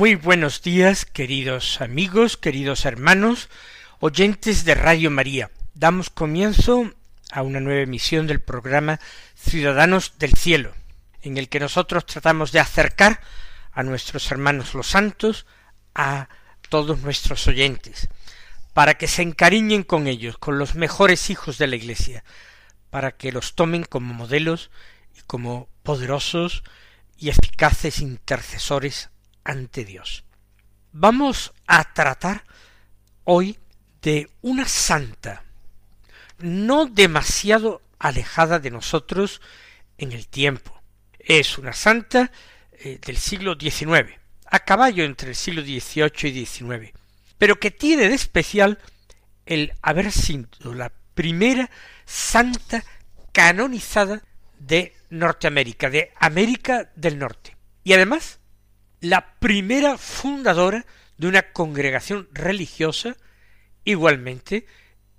Muy buenos días, queridos amigos, queridos hermanos, oyentes de Radio María. Damos comienzo a una nueva emisión del programa Ciudadanos del Cielo, en el que nosotros tratamos de acercar a nuestros hermanos los santos a todos nuestros oyentes, para que se encariñen con ellos, con los mejores hijos de la Iglesia, para que los tomen como modelos y como poderosos y eficaces intercesores ante Dios. Vamos a tratar hoy de una santa, no demasiado alejada de nosotros en el tiempo. Es una santa eh, del siglo XIX, a caballo entre el siglo XVIII y XIX, pero que tiene de especial el haber sido la primera santa canonizada de Norteamérica, de América del Norte. Y además la primera fundadora de una congregación religiosa igualmente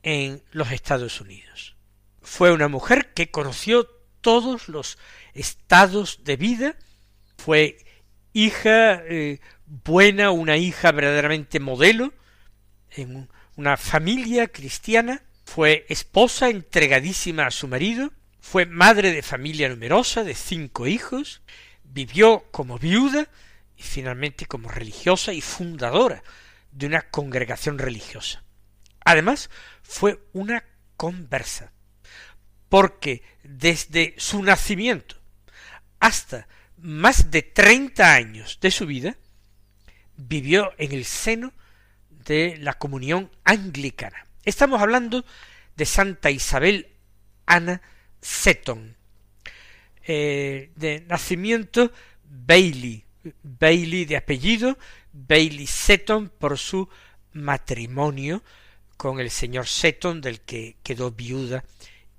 en los Estados Unidos. Fue una mujer que conoció todos los estados de vida, fue hija eh, buena, una hija verdaderamente modelo en una familia cristiana, fue esposa entregadísima a su marido, fue madre de familia numerosa de cinco hijos, vivió como viuda y finalmente como religiosa y fundadora de una congregación religiosa. Además, fue una conversa, porque desde su nacimiento hasta más de treinta años de su vida, vivió en el seno de la comunión anglicana. Estamos hablando de Santa Isabel Ana Seton, eh, de nacimiento Bailey, Bailey de apellido, Bailey Seton por su matrimonio con el señor Seton del que quedó viuda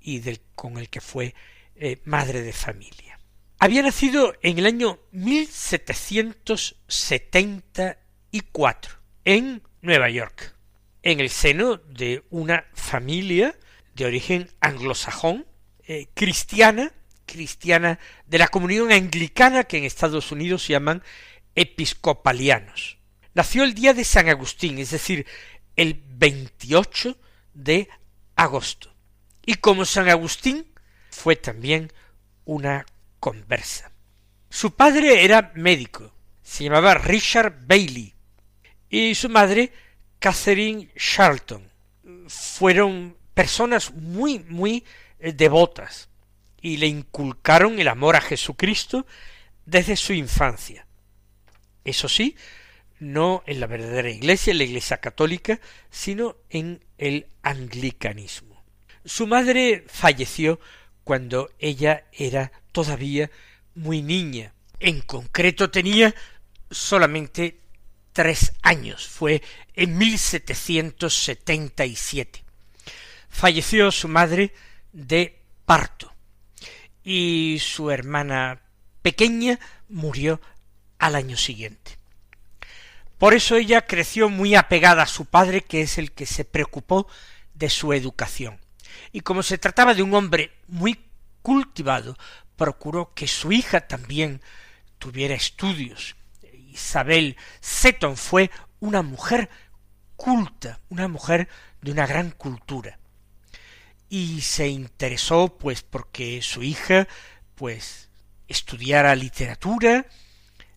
y con el que fue eh, madre de familia. Había nacido en el año 1774 en Nueva York, en el seno de una familia de origen anglosajón, eh, cristiana, cristiana de la comunión anglicana que en Estados Unidos se llaman episcopalianos. Nació el día de San Agustín, es decir, el 28 de agosto. Y como San Agustín fue también una conversa. Su padre era médico, se llamaba Richard Bailey, y su madre Catherine Charlton. Fueron personas muy, muy eh, devotas y le inculcaron el amor a Jesucristo desde su infancia. Eso sí, no en la verdadera iglesia, en la iglesia católica, sino en el anglicanismo. Su madre falleció cuando ella era todavía muy niña. En concreto tenía solamente tres años. Fue en 1777. Falleció su madre de parto y su hermana pequeña murió al año siguiente. Por eso ella creció muy apegada a su padre, que es el que se preocupó de su educación. Y como se trataba de un hombre muy cultivado, procuró que su hija también tuviera estudios. Isabel Seton fue una mujer culta, una mujer de una gran cultura y se interesó pues porque su hija pues estudiara literatura,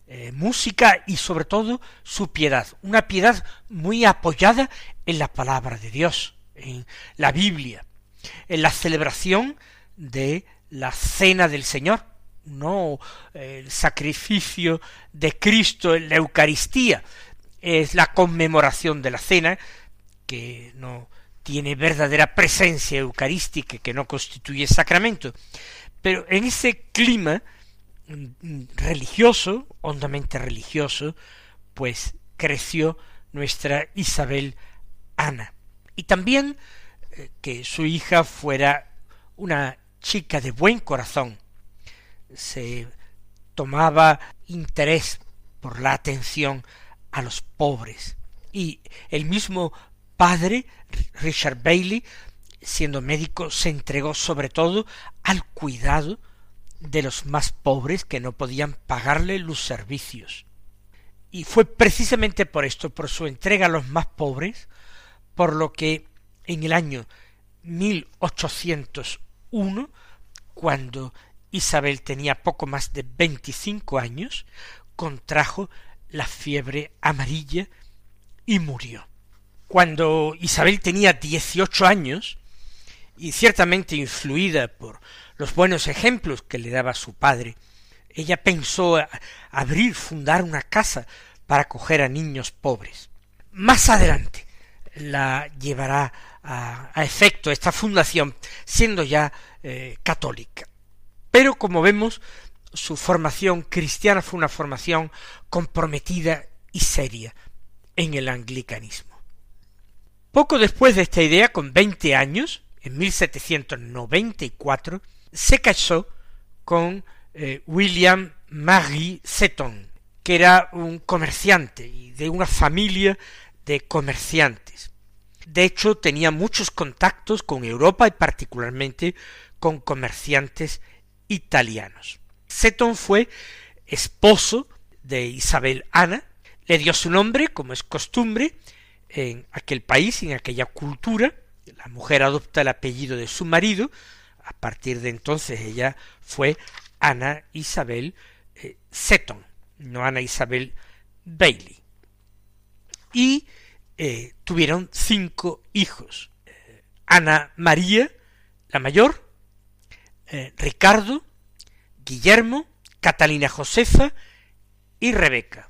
eh, música y sobre todo su piedad, una piedad muy apoyada en la palabra de Dios, en la Biblia, en la celebración de la cena del Señor, no el sacrificio de Cristo en la Eucaristía, es la conmemoración de la cena que no tiene verdadera presencia eucarística, que no constituye sacramento. Pero en ese clima mm, religioso, hondamente religioso, pues creció nuestra Isabel Ana. Y también eh, que su hija fuera una chica de buen corazón. Se tomaba interés por la atención a los pobres. Y el mismo padre, Richard Bailey, siendo médico, se entregó sobre todo al cuidado de los más pobres que no podían pagarle los servicios. Y fue precisamente por esto, por su entrega a los más pobres, por lo que en el año 1801, cuando Isabel tenía poco más de veinticinco años, contrajo la fiebre amarilla y murió. Cuando Isabel tenía dieciocho años, y ciertamente influida por los buenos ejemplos que le daba su padre, ella pensó abrir, fundar una casa para acoger a niños pobres. Más adelante la llevará a, efecto esta fundación, siendo ya eh, católica. Pero como vemos, su formación cristiana fue una formación comprometida y seria en el anglicanismo. Poco después de esta idea, con veinte años, en 1794, se casó con eh, William Marie Seton, que era un comerciante y de una familia de comerciantes. De hecho, tenía muchos contactos con Europa y particularmente con comerciantes italianos. Seton fue esposo de Isabel Ana, le dio su nombre, como es costumbre, en aquel país, en aquella cultura. La mujer adopta el apellido de su marido. A partir de entonces ella fue Ana Isabel eh, Seton, no Ana Isabel Bailey. Y eh, tuvieron cinco hijos. Eh, Ana María, la mayor, Ricardo, Guillermo, Catalina Josefa y Rebeca.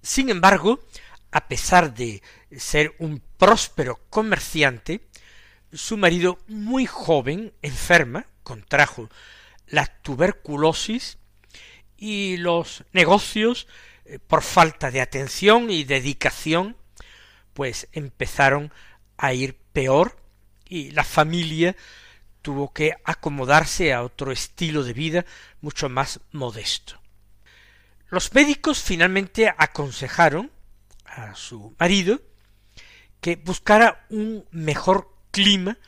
Sin embargo, a pesar de ser un próspero comerciante, su marido muy joven enferma, contrajo la tuberculosis y los negocios, eh, por falta de atención y dedicación, pues empezaron a ir peor y la familia tuvo que acomodarse a otro estilo de vida mucho más modesto. Los médicos finalmente aconsejaron a su marido que buscara un mejor clima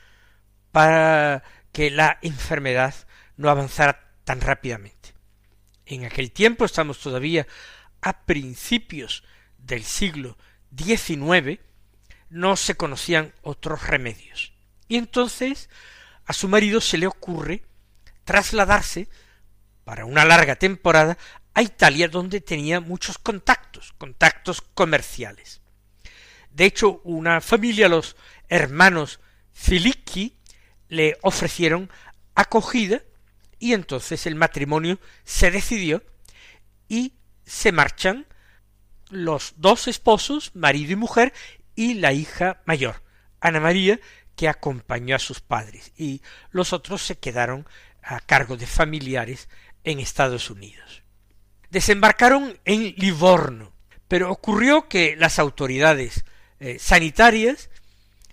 para que la enfermedad no avanzara tan rápidamente. En aquel tiempo estamos todavía a principios del siglo XIX, no se conocían otros remedios. Y entonces a su marido se le ocurre trasladarse para una larga temporada a Italia donde tenía muchos contactos, contactos comerciales. De hecho, una familia, los hermanos Filicchi, le ofrecieron acogida y entonces el matrimonio se decidió y se marchan los dos esposos, marido y mujer, y la hija mayor, Ana María, que acompañó a sus padres, y los otros se quedaron a cargo de familiares en Estados Unidos desembarcaron en Livorno, pero ocurrió que las autoridades eh, sanitarias,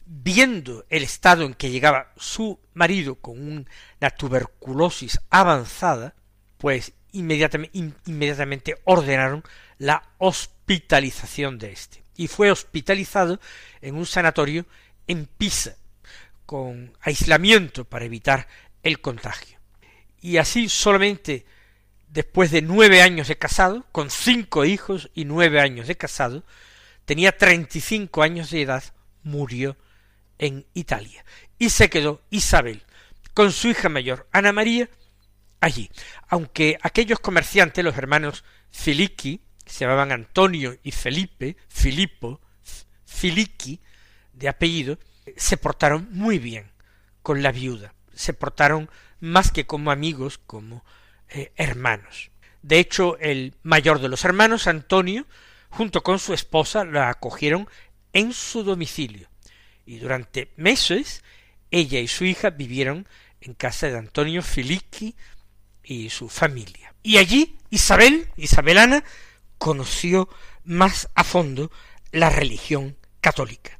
viendo el estado en que llegaba su marido con una tuberculosis avanzada, pues inmediatamente, inmediatamente ordenaron la hospitalización de éste. Y fue hospitalizado en un sanatorio en Pisa, con aislamiento para evitar el contagio. Y así solamente después de nueve años de casado, con cinco hijos y nueve años de casado, tenía treinta y cinco años de edad, murió en Italia. Y se quedó Isabel con su hija mayor, Ana María, allí. Aunque aquellos comerciantes, los hermanos Filiqui, se llamaban Antonio y Felipe, Filipo, Filiqui, de apellido, se portaron muy bien con la viuda, se portaron más que como amigos, como eh, hermanos. De hecho, el mayor de los hermanos, Antonio, junto con su esposa, la acogieron en su domicilio, y durante meses ella y su hija vivieron en casa de Antonio Filicchi y su familia. Y allí Isabel, Isabelana, conoció más a fondo la religión católica.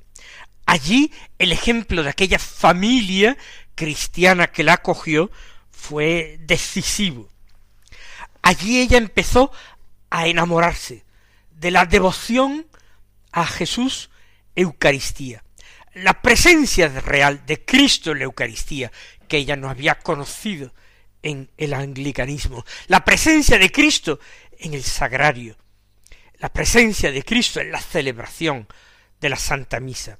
Allí el ejemplo de aquella familia cristiana que la acogió fue decisivo. Allí ella empezó a enamorarse de la devoción a Jesús Eucaristía, la presencia real de Cristo en la Eucaristía, que ella no había conocido en el anglicanismo, la presencia de Cristo en el sagrario, la presencia de Cristo en la celebración de la Santa Misa.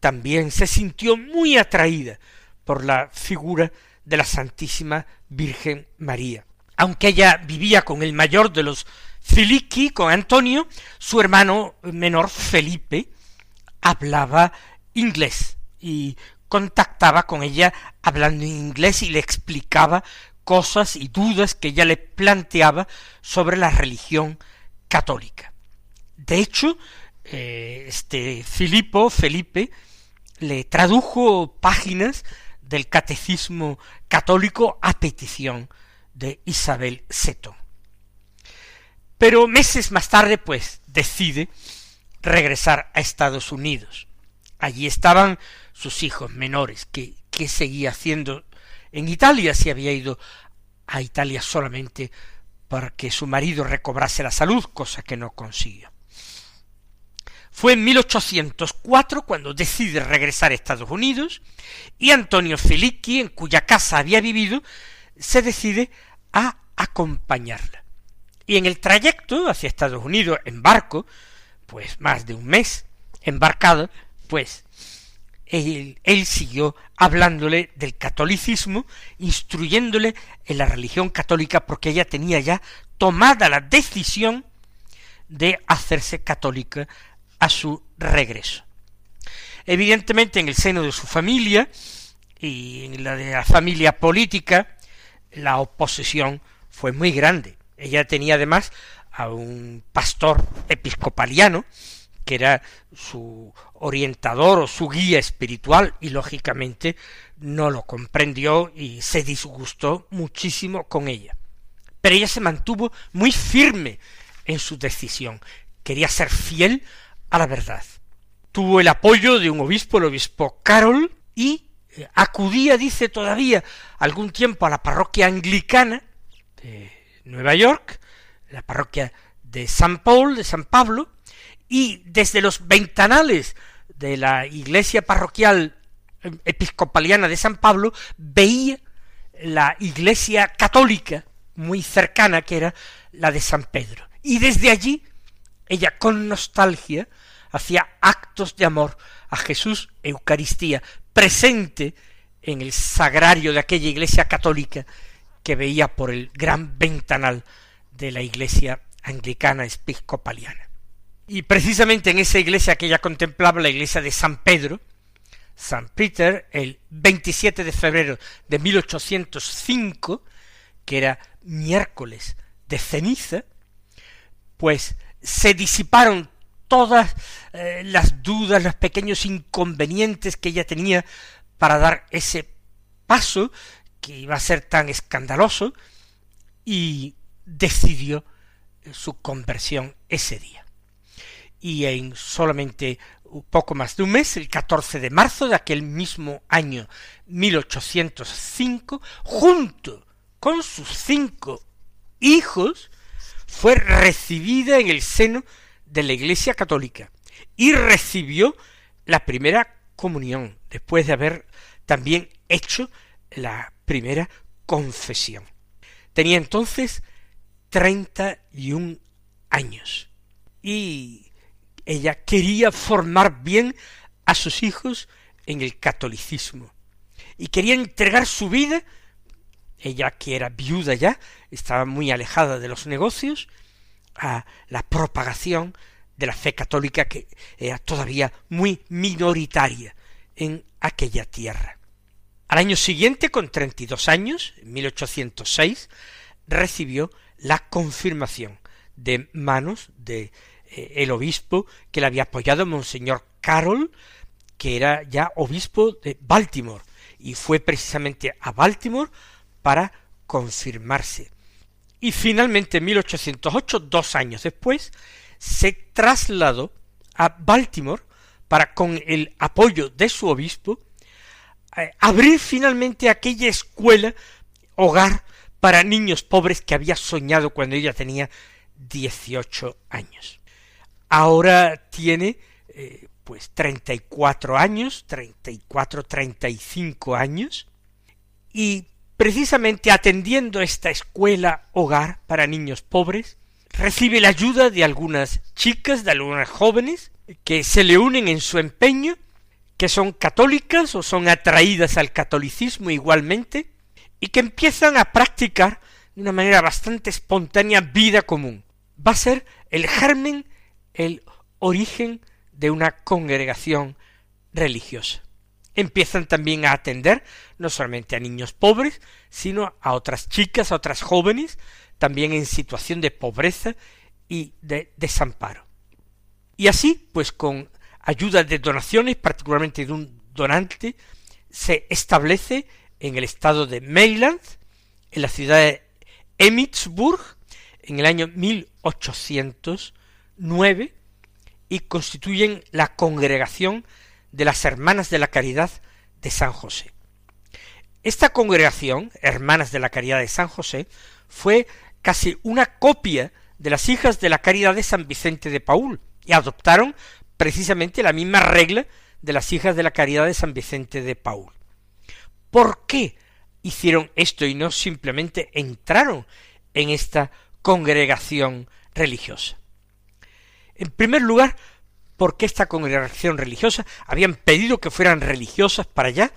También se sintió muy atraída por la figura de la Santísima Virgen María. Aunque ella vivía con el mayor de los Filiki, con Antonio, su hermano menor Felipe hablaba inglés y contactaba con ella hablando inglés y le explicaba cosas y dudas que ella le planteaba sobre la religión católica. De hecho, eh, este Filipo, Felipe, le tradujo páginas del catecismo católico a petición de Isabel Seto. Pero meses más tarde, pues, decide regresar a Estados Unidos. Allí estaban sus hijos menores, que, que seguía haciendo en Italia, si había ido a Italia solamente para que su marido recobrase la salud, cosa que no consiguió. Fue en 1804 cuando decide regresar a Estados Unidos y Antonio Felicki, en cuya casa había vivido, se decide a acompañarla. Y en el trayecto hacia Estados Unidos en barco, pues más de un mes embarcado, pues él, siguió hablándole del catolicismo, instruyéndole en la religión católica, porque ella tenía ya tomada la decisión de hacerse católica a su regreso. Evidentemente en el seno de su familia y en la de la familia política, la oposición fue muy grande. Ella tenía además a un pastor episcopaliano, que era su orientador o su guía espiritual, y lógicamente no lo comprendió y se disgustó muchísimo con ella. Pero ella se mantuvo muy firme en su decisión. Quería ser fiel a la verdad. Tuvo el apoyo de un obispo, el obispo Carol, y acudía, dice todavía, algún tiempo a la parroquia anglicana de Nueva York, la parroquia de San Paul, de San Pablo, y desde los ventanales de la iglesia parroquial eh, episcopaliana de San Pablo veía la iglesia católica muy cercana que era la de San Pedro. Y desde allí ella con nostalgia hacía actos de amor a Jesús Eucaristía, presente en el sagrario de aquella iglesia católica que veía por el gran ventanal de la iglesia anglicana episcopaliana. Y precisamente en esa iglesia que ella contemplaba, la iglesia de San Pedro, San Peter, el 27 de febrero de 1805, que era miércoles de ceniza, pues se disiparon todas eh, las dudas, los pequeños inconvenientes que ella tenía para dar ese paso que iba a ser tan escandaloso y decidió su conversión ese día. Y en solamente poco más de un mes, el 14 de marzo de aquel mismo año 1805, junto con sus cinco hijos, fue recibida en el seno de la Iglesia Católica y recibió la primera comunión después de haber también hecho la primera confesión. Tenía entonces treinta y un años y ella quería formar bien a sus hijos en el catolicismo y quería entregar su vida ella que era viuda ya, estaba muy alejada de los negocios, a la propagación de la fe católica que era todavía muy minoritaria en aquella tierra. Al año siguiente, con treinta y dos años, en 1806, recibió la confirmación de manos de eh, el obispo que le había apoyado, Monseñor Carol, que era ya obispo de Baltimore, y fue precisamente a Baltimore para confirmarse. Y finalmente en 1808, dos años después, se trasladó a Baltimore para, con el apoyo de su obispo, eh, abrir finalmente aquella escuela, hogar para niños pobres que había soñado cuando ella tenía 18 años. Ahora tiene eh, pues 34 años, 34, 35 años, y precisamente atendiendo esta escuela hogar para niños pobres, recibe la ayuda de algunas chicas, de algunas jóvenes, que se le unen en su empeño, que son católicas o son atraídas al catolicismo igualmente, y que empiezan a practicar de una manera bastante espontánea vida común. Va a ser el germen, el origen de una congregación religiosa. Empiezan también a atender no solamente a niños pobres, sino a otras chicas, a otras jóvenes, también en situación de pobreza y de desamparo. Y así, pues con ayuda de donaciones, particularmente de un donante, se establece en el estado de Maryland, en la ciudad de Emmitsburg, en el año 1809, y constituyen la congregación de las Hermanas de la Caridad de San José. Esta congregación, Hermanas de la Caridad de San José, fue casi una copia de las hijas de la Caridad de San Vicente de Paul, y adoptaron precisamente la misma regla de las hijas de la Caridad de San Vicente de Paul. ¿Por qué hicieron esto y no simplemente entraron en esta congregación religiosa? En primer lugar, porque esta congregación religiosa habían pedido que fueran religiosas para allá,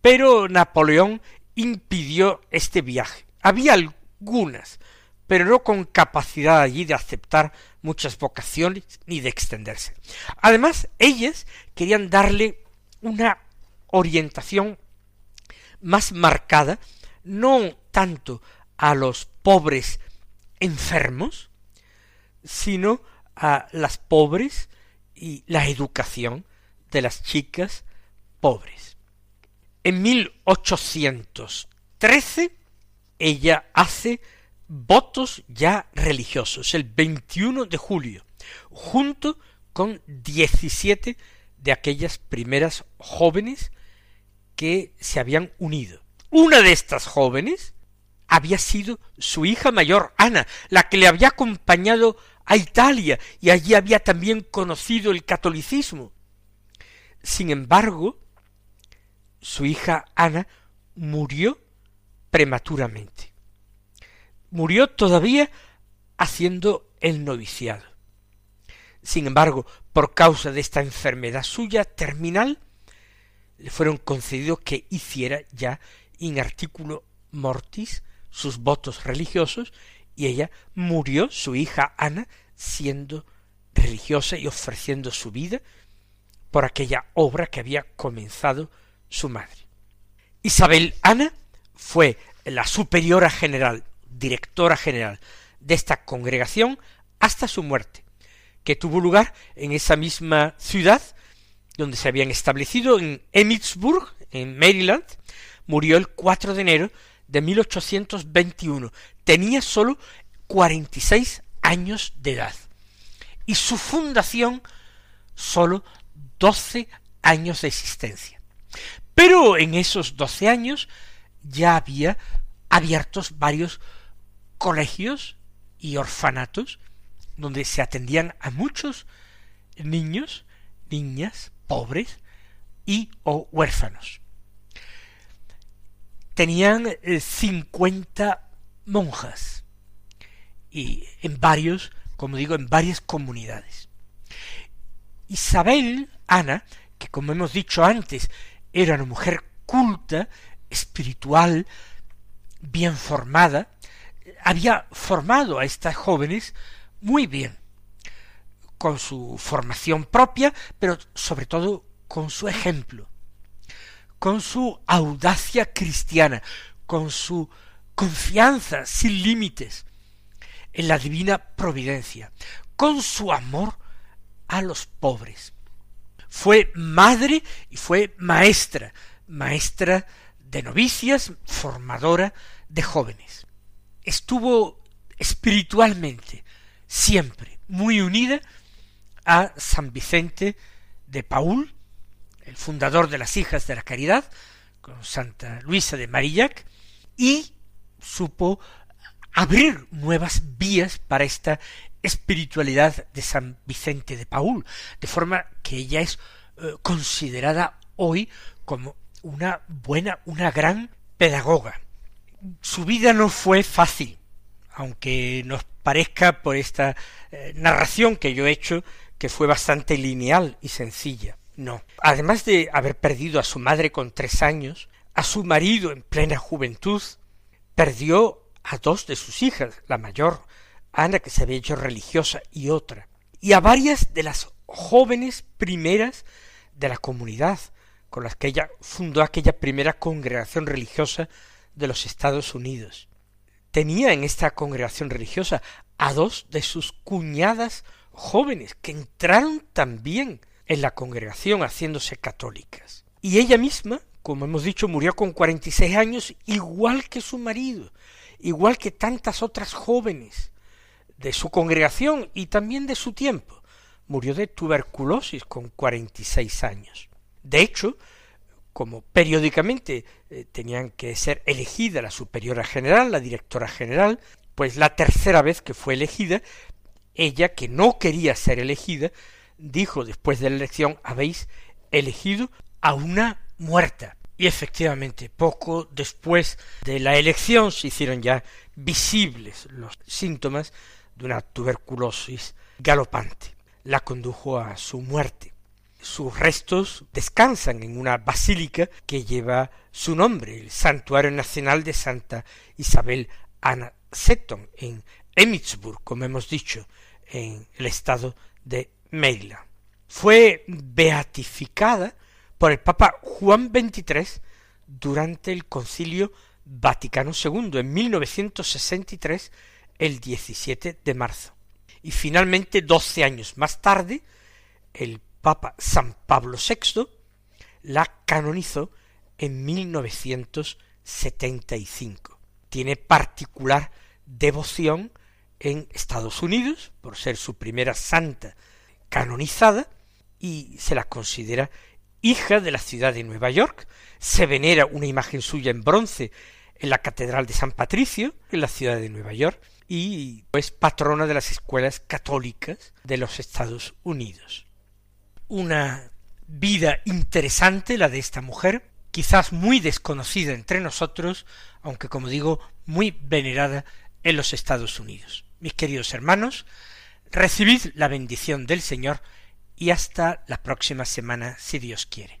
pero Napoleón impidió este viaje. Había algunas, pero no con capacidad allí de aceptar muchas vocaciones ni de extenderse. Además, ellas querían darle una orientación más marcada, no tanto a los pobres enfermos, sino a las pobres y la educación de las chicas pobres. En 1813 ella hace votos ya religiosos, el 21 de julio, junto con 17 de aquellas primeras jóvenes que se habían unido. Una de estas jóvenes había sido su hija mayor, Ana, la que le había acompañado a Italia y allí había también conocido el catolicismo. Sin embargo, su hija Ana murió prematuramente. Murió todavía haciendo el noviciado. Sin embargo, por causa de esta enfermedad suya terminal, le fueron concedidos que hiciera ya in articulo mortis sus votos religiosos y ella murió, su hija Ana, siendo religiosa y ofreciendo su vida por aquella obra que había comenzado su madre. Isabel Ana fue la superiora general, directora general de esta congregación hasta su muerte, que tuvo lugar en esa misma ciudad donde se habían establecido en Emmitsburg, en Maryland, murió el 4 de enero de 1821. Tenía sólo 46 años de edad. Y su fundación sólo 12 años de existencia. Pero en esos 12 años ya había abiertos varios colegios y orfanatos donde se atendían a muchos niños, niñas, pobres y o huérfanos. Tenían eh, cincuenta monjas y en varios, como digo, en varias comunidades. Isabel, Ana, que como hemos dicho antes, era una mujer culta, espiritual, bien formada, había formado a estas jóvenes muy bien con su formación propia, pero sobre todo con su ejemplo, con su audacia cristiana, con su confianza sin límites en la divina providencia, con su amor a los pobres. Fue madre y fue maestra, maestra de novicias, formadora de jóvenes. Estuvo espiritualmente siempre muy unida a San Vicente de Paul, el fundador de las Hijas de la Caridad, con Santa Luisa de Marillac, y supo abrir nuevas vías para esta espiritualidad de San Vicente de Paul, de forma que ella es eh, considerada hoy como una buena, una gran pedagoga. Su vida no fue fácil, aunque nos parezca por esta eh, narración que yo he hecho que fue bastante lineal y sencilla. No. Además de haber perdido a su madre con tres años, a su marido en plena juventud, perdió a dos de sus hijas, la mayor, Ana, que se había hecho religiosa, y otra, y a varias de las jóvenes primeras de la comunidad, con las que ella fundó aquella primera congregación religiosa de los Estados Unidos. Tenía en esta congregación religiosa a dos de sus cuñadas jóvenes que entraron también en la congregación haciéndose católicas. Y ella misma, como hemos dicho, murió con cuarenta y seis años, igual que su marido, igual que tantas otras jóvenes de su congregación y también de su tiempo. Murió de tuberculosis con cuarenta y seis años. De hecho, como periódicamente eh, tenían que ser elegida la superiora general, la directora general, pues la tercera vez que fue elegida, ella, que no quería ser elegida, dijo después de la elección habéis elegido a una muerta. Y efectivamente, poco después de la elección se hicieron ya visibles los síntomas de una tuberculosis galopante. La condujo a su muerte. Sus restos descansan en una basílica que lleva su nombre, el Santuario Nacional de Santa Isabel Ana Seton, en Emmitsburg, como hemos dicho, en el estado de Maryland. Fue beatificada por el Papa Juan XXIII durante el Concilio Vaticano II en 1963, el 17 de marzo. Y finalmente, doce años más tarde, el Papa San Pablo VI la canonizó en 1975. Tiene particular devoción en Estados Unidos, por ser su primera santa canonizada, y se la considera hija de la ciudad de Nueva York, se venera una imagen suya en bronce en la Catedral de San Patricio, en la ciudad de Nueva York, y es patrona de las escuelas católicas de los Estados Unidos. Una vida interesante la de esta mujer, quizás muy desconocida entre nosotros, aunque como digo, muy venerada en los Estados Unidos. Mis queridos hermanos, recibid la bendición del Señor y hasta la próxima semana, si Dios quiere.